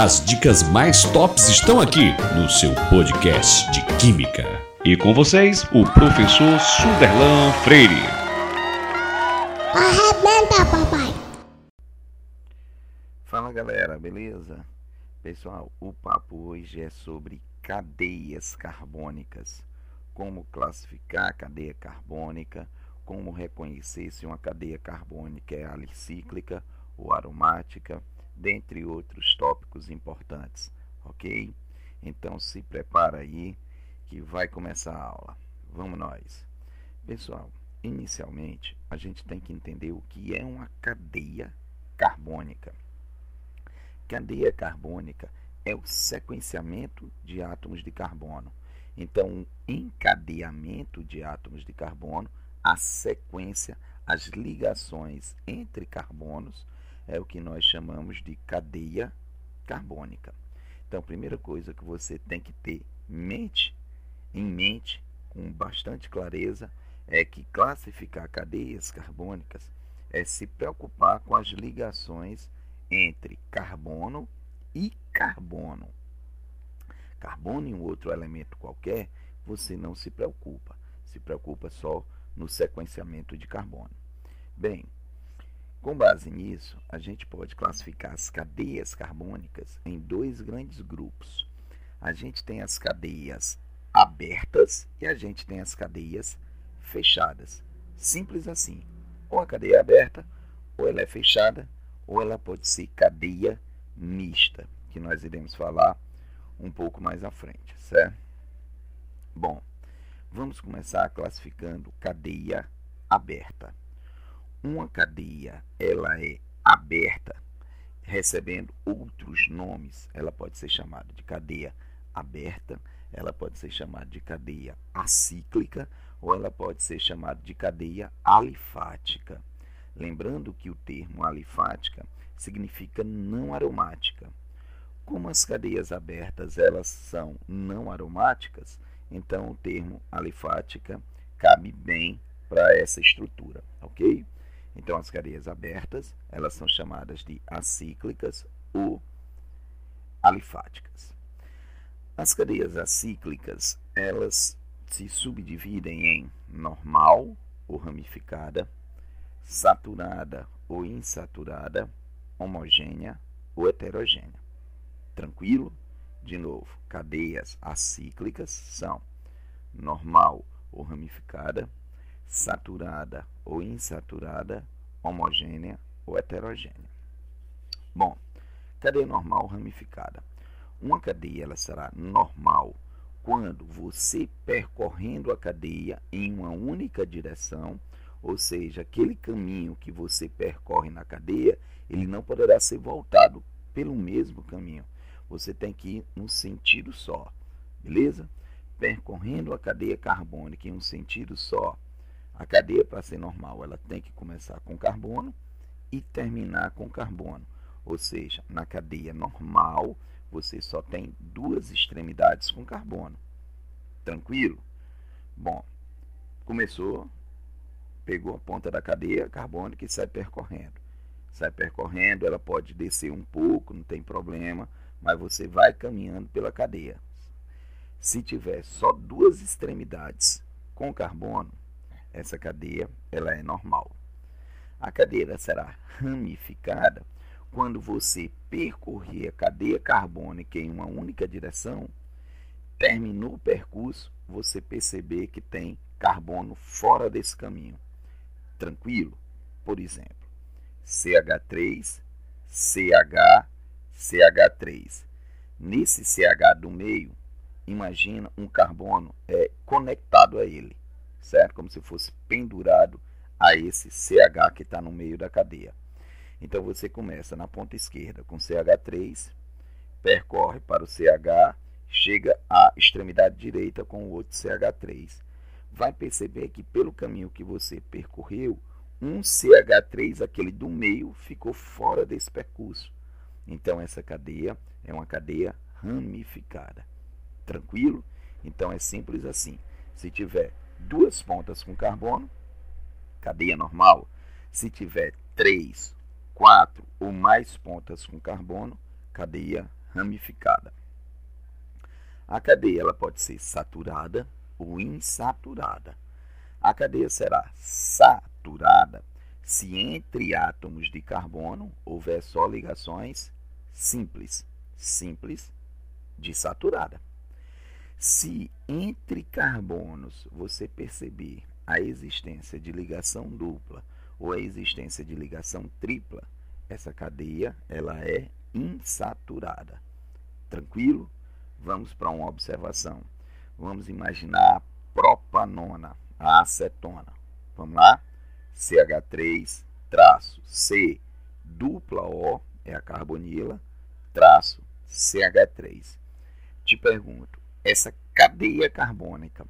As dicas mais tops estão aqui no seu podcast de Química. E com vocês, o professor Suderlan Freire. Arrebenta, papai! Fala galera, beleza? Pessoal, o papo hoje é sobre cadeias carbônicas. Como classificar a cadeia carbônica, como reconhecer se uma cadeia carbônica é alicíclica ou aromática dentre outros tópicos importantes, ok? Então se prepara aí que vai começar a aula. Vamos nós. Pessoal, inicialmente a gente tem que entender o que é uma cadeia carbônica. Cadeia carbônica é o sequenciamento de átomos de carbono. Então, um encadeamento de átomos de carbono, a sequência, as ligações entre carbonos é o que nós chamamos de cadeia carbônica. Então, a primeira coisa que você tem que ter mente, em mente, com bastante clareza, é que classificar cadeias carbônicas é se preocupar com as ligações entre carbono e carbono. Carbono e um outro elemento qualquer, você não se preocupa. Se preocupa só no sequenciamento de carbono. Bem, com base nisso, a gente pode classificar as cadeias carbônicas em dois grandes grupos. A gente tem as cadeias abertas e a gente tem as cadeias fechadas. Simples assim. Ou a cadeia é aberta, ou ela é fechada, ou ela pode ser cadeia mista, que nós iremos falar um pouco mais à frente, certo? Bom, vamos começar classificando cadeia aberta uma cadeia ela é aberta, recebendo outros nomes, ela pode ser chamada de cadeia aberta, ela pode ser chamada de cadeia acíclica ou ela pode ser chamada de cadeia alifática. Lembrando que o termo alifática significa não aromática. Como as cadeias abertas elas são não aromáticas, então o termo alifática cabe bem para essa estrutura, ok? Então, as cadeias abertas, elas são chamadas de acíclicas ou alifáticas. As cadeias acíclicas, elas se subdividem em normal ou ramificada, saturada ou insaturada, homogênea ou heterogênea. Tranquilo? De novo, cadeias acíclicas são normal ou ramificada, saturada ou insaturada, homogênea ou heterogênea. Bom, cadeia normal ramificada. Uma cadeia ela será normal quando você percorrendo a cadeia em uma única direção, ou seja, aquele caminho que você percorre na cadeia, ele não poderá ser voltado pelo mesmo caminho. Você tem que ir num sentido só, beleza? Percorrendo a cadeia carbônica em um sentido só, a cadeia, para ser normal, ela tem que começar com carbono e terminar com carbono. Ou seja, na cadeia normal, você só tem duas extremidades com carbono. Tranquilo? Bom, começou, pegou a ponta da cadeia carbônica e sai percorrendo. Sai percorrendo, ela pode descer um pouco, não tem problema, mas você vai caminhando pela cadeia. Se tiver só duas extremidades com carbono, essa cadeia ela é normal. A cadeia será ramificada quando você percorrer a cadeia carbônica em uma única direção, terminou o percurso, você perceber que tem carbono fora desse caminho. Tranquilo? Por exemplo, CH3, CH, CH3. Nesse CH do meio, imagina um carbono é, conectado a ele certo? Como se fosse pendurado a esse CH que está no meio da cadeia. Então você começa na ponta esquerda com CH3, percorre para o CH, chega à extremidade direita com o outro CH3. Vai perceber que pelo caminho que você percorreu, um CH3, aquele do meio, ficou fora desse percurso. Então essa cadeia é uma cadeia ramificada. Tranquilo? Então é simples assim. Se tiver duas pontas com carbono, cadeia normal. Se tiver três, quatro ou mais pontas com carbono, cadeia ramificada. A cadeia ela pode ser saturada ou insaturada. A cadeia será saturada se entre átomos de carbono houver só ligações simples, simples de saturada. Se entre carbonos você perceber a existência de ligação dupla ou a existência de ligação tripla, essa cadeia ela é insaturada. Tranquilo? Vamos para uma observação. Vamos imaginar a propanona, a acetona. Vamos lá? CH3 traço C dupla O é a carbonila traço CH3. Te pergunto, essa cadeia carbônica,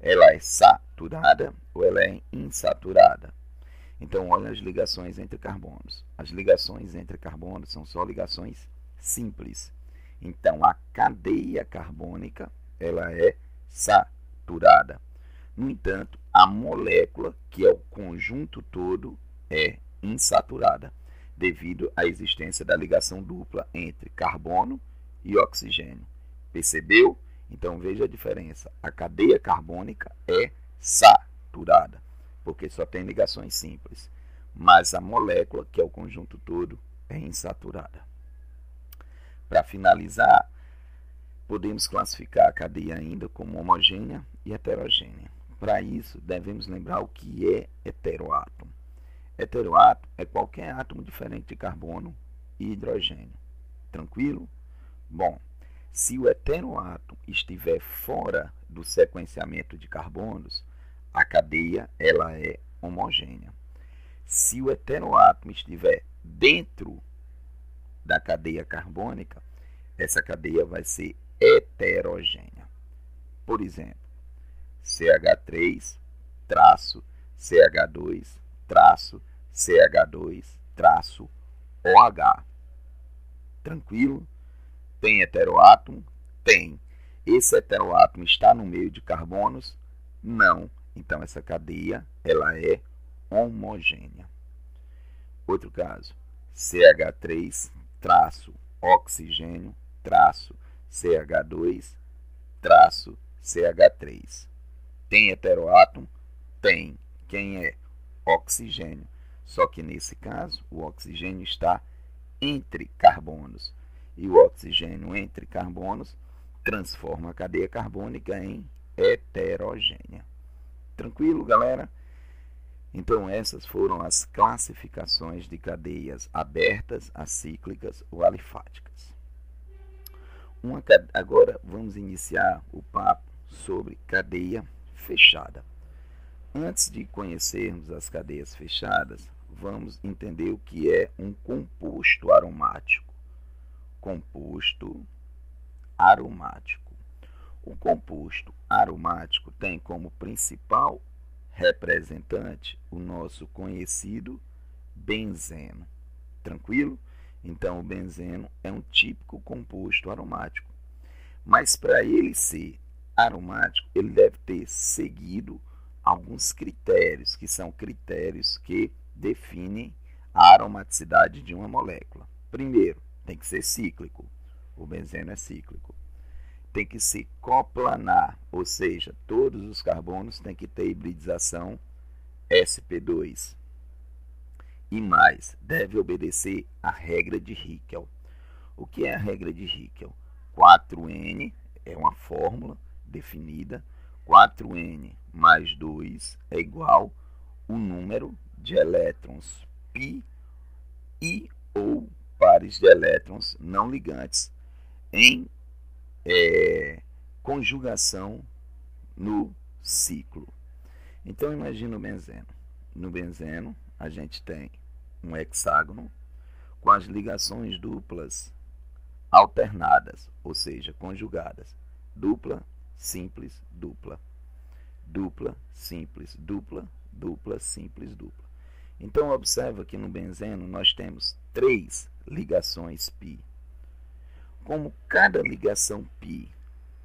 ela é saturada ou ela é insaturada? Então, olha as ligações entre carbonos. As ligações entre carbonos são só ligações simples. Então, a cadeia carbônica, ela é saturada. No entanto, a molécula, que é o conjunto todo, é insaturada, devido à existência da ligação dupla entre carbono e oxigênio. Percebeu? Então veja a diferença. A cadeia carbônica é saturada, porque só tem ligações simples. Mas a molécula, que é o conjunto todo, é insaturada. Para finalizar, podemos classificar a cadeia ainda como homogênea e heterogênea. Para isso, devemos lembrar o que é heteroátomo. Heteroátomo é qualquer átomo diferente de carbono e hidrogênio. Tranquilo? Bom, se o heteroátomo estiver fora do sequenciamento de carbonos, a cadeia ela é homogênea. Se o heteroátomo estiver dentro da cadeia carbônica, essa cadeia vai ser heterogênea. Por exemplo, CH3 traço CH2 traço CH2 traço OH. Tranquilo? Tem heteroátomo? Tem. Esse heteroátomo está no meio de carbonos? Não. Então essa cadeia ela é homogênea. Outro caso, CH3 traço oxigênio traço CH2 traço CH3. Tem heteroátomo? Tem. Quem é? Oxigênio. Só que nesse caso, o oxigênio está entre carbonos. E o oxigênio entre carbonos transforma a cadeia carbônica em heterogênea. Tranquilo, galera? Então, essas foram as classificações de cadeias abertas, acíclicas ou alifáticas. Uma, agora, vamos iniciar o papo sobre cadeia fechada. Antes de conhecermos as cadeias fechadas, vamos entender o que é um composto aromático. Composto aromático. O composto aromático tem como principal representante o nosso conhecido benzeno. Tranquilo? Então, o benzeno é um típico composto aromático. Mas para ele ser aromático, ele deve ter seguido alguns critérios, que são critérios que definem a aromaticidade de uma molécula. Primeiro, tem que ser cíclico. O benzeno é cíclico. Tem que ser coplanar, ou seja, todos os carbonos têm que ter hibridização sp2. E mais, deve obedecer à regra de Hickel. O que é a regra de Hickel? 4N é uma fórmula definida, 4n mais 2 é igual o número de elétrons π e ou pares de elétrons não ligantes em é, conjugação no ciclo. Então imagina o benzeno. No benzeno a gente tem um hexágono com as ligações duplas alternadas, ou seja, conjugadas. Dupla simples, dupla. Dupla, simples, dupla, dupla, simples, dupla. Então, observa que no benzeno nós temos três ligações π. Como cada ligação π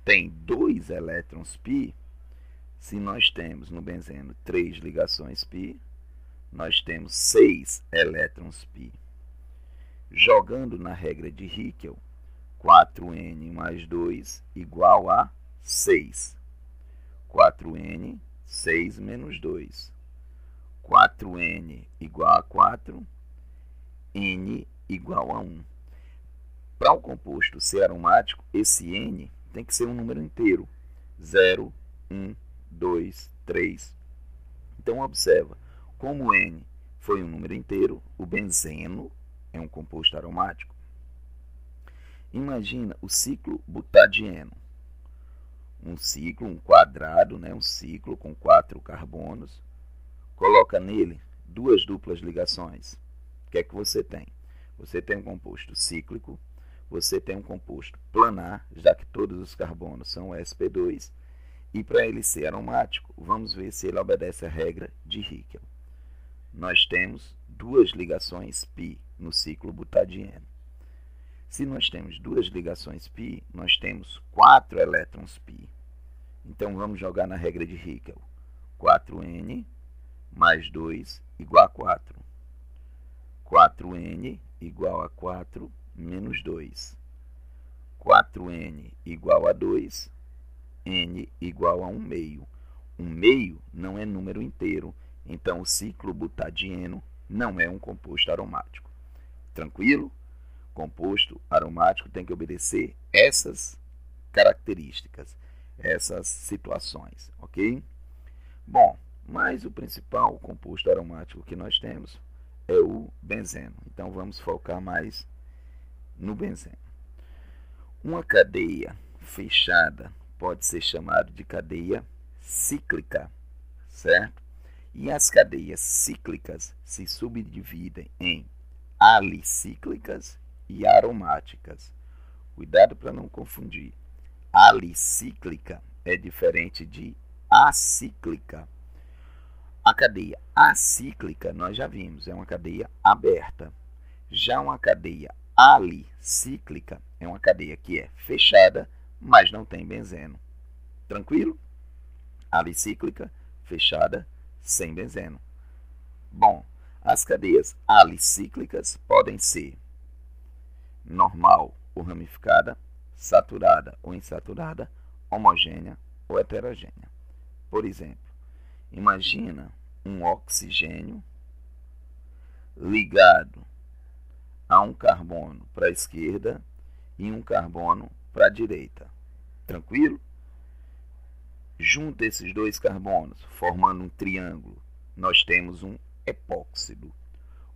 tem dois elétrons π, se nós temos no benzeno três ligações π, nós temos seis elétrons π. Jogando na regra de Hickel, 4n mais 2 igual a 6. 4n, 6 menos 2. 4n igual a 4, n igual a 1. Para o composto ser aromático, esse n tem que ser um número inteiro. 0, 1, 2, 3. Então, observa, como n foi um número inteiro, o benzeno é um composto aromático. Imagina o ciclo butadieno. Um ciclo, um quadrado, né, um ciclo com quatro carbonos coloca nele duas duplas ligações. O que é que você tem? Você tem um composto cíclico, você tem um composto planar, já que todos os carbonos são sp2, e para ele ser aromático, vamos ver se ele obedece a regra de Hickel. Nós temos duas ligações pi no ciclo butadieno. Se nós temos duas ligações π, nós temos quatro elétrons π. Então vamos jogar na regra de Hickel. 4n mais 2 igual a 4. 4n igual a 4 menos 2. 4n igual a 2, n igual a 1 meio. 1 meio não é número inteiro, então o ciclo butadieno não é um composto aromático. Tranquilo? composto aromático tem que obedecer essas características, essas situações, ok? Bom, mas o principal composto aromático que nós temos é o benzeno. Então vamos focar mais no benzeno. Uma cadeia fechada pode ser chamada de cadeia cíclica, certo? E as cadeias cíclicas se subdividem em alicíclicas e aromáticas. Cuidado para não confundir. Alicíclica é diferente de acíclica. A cadeia acíclica, nós já vimos, é uma cadeia aberta. Já uma cadeia alicíclica é uma cadeia que é fechada, mas não tem benzeno. Tranquilo? Alicíclica, fechada, sem benzeno. Bom, as cadeias alicíclicas podem ser normal ou ramificada, saturada ou insaturada, homogênea ou heterogênea. Por exemplo, imagina um oxigênio ligado a um carbono para a esquerda e um carbono para a direita. Tranquilo? Junta esses dois carbonos, formando um triângulo, nós temos um epóxido.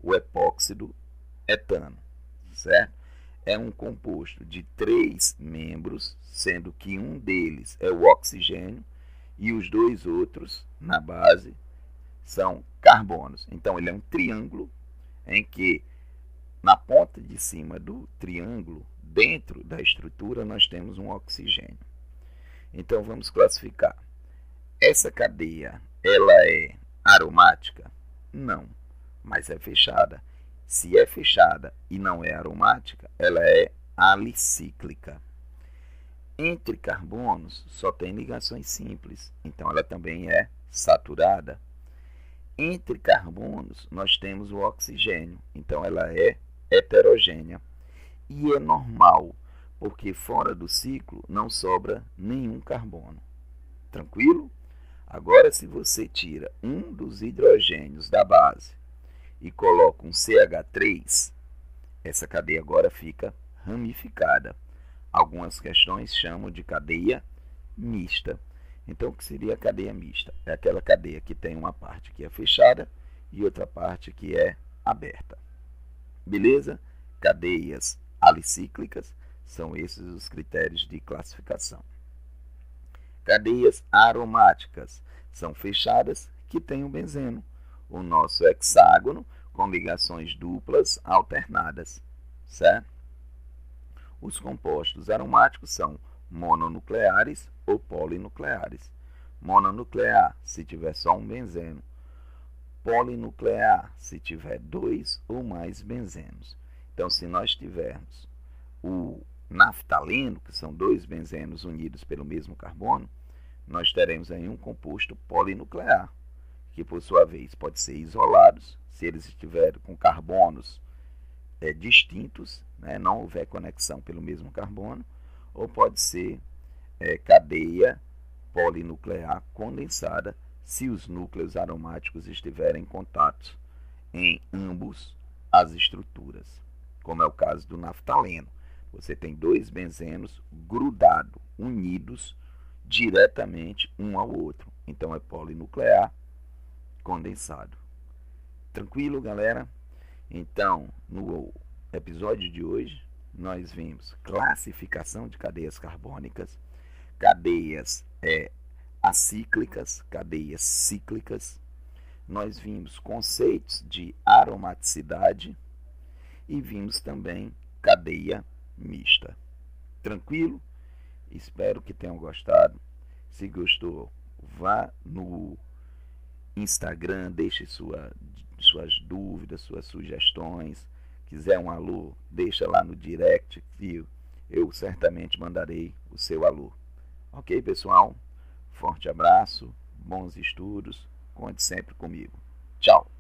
O epóxido etano, certo? é um composto de três membros, sendo que um deles é o oxigênio e os dois outros, na base, são carbonos. Então, ele é um triângulo em que, na ponta de cima do triângulo, dentro da estrutura, nós temos um oxigênio. Então, vamos classificar. Essa cadeia, ela é aromática? Não, mas é fechada. Se é fechada e não é aromática, ela é alicíclica. Entre carbonos só tem ligações simples, então ela também é saturada. Entre carbonos nós temos o oxigênio, então ela é heterogênea. E é normal, porque fora do ciclo não sobra nenhum carbono. Tranquilo? Agora, se você tira um dos hidrogênios da base e coloco um CH3, essa cadeia agora fica ramificada. Algumas questões chamam de cadeia mista. Então, o que seria a cadeia mista? É aquela cadeia que tem uma parte que é fechada e outra parte que é aberta. Beleza? Cadeias alicíclicas são esses os critérios de classificação. Cadeias aromáticas são fechadas que têm o benzeno o nosso hexágono com ligações duplas alternadas, certo? Os compostos aromáticos são mononucleares ou polinucleares. Mononuclear, se tiver só um benzeno. Polinuclear, se tiver dois ou mais benzenos. Então, se nós tivermos o naftaleno, que são dois benzenos unidos pelo mesmo carbono, nós teremos aí um composto polinuclear que por sua vez pode ser isolados, se eles estiverem com carbonos é, distintos, né, não houver conexão pelo mesmo carbono, ou pode ser é, cadeia polinuclear condensada se os núcleos aromáticos estiverem em contato em ambos as estruturas, como é o caso do naftaleno. Você tem dois benzenos grudados, unidos diretamente um ao outro. Então é polinuclear condensado. Tranquilo, galera? Então, no episódio de hoje, nós vimos classificação de cadeias carbônicas, cadeias é, acíclicas, cadeias cíclicas. Nós vimos conceitos de aromaticidade e vimos também cadeia mista. Tranquilo? Espero que tenham gostado. Se gostou, vá no Instagram, deixe sua, suas dúvidas, suas sugestões. Quiser um alô, deixa lá no direct, viu? Eu certamente mandarei o seu alô. Ok, pessoal? Forte abraço, bons estudos, conte sempre comigo. Tchau!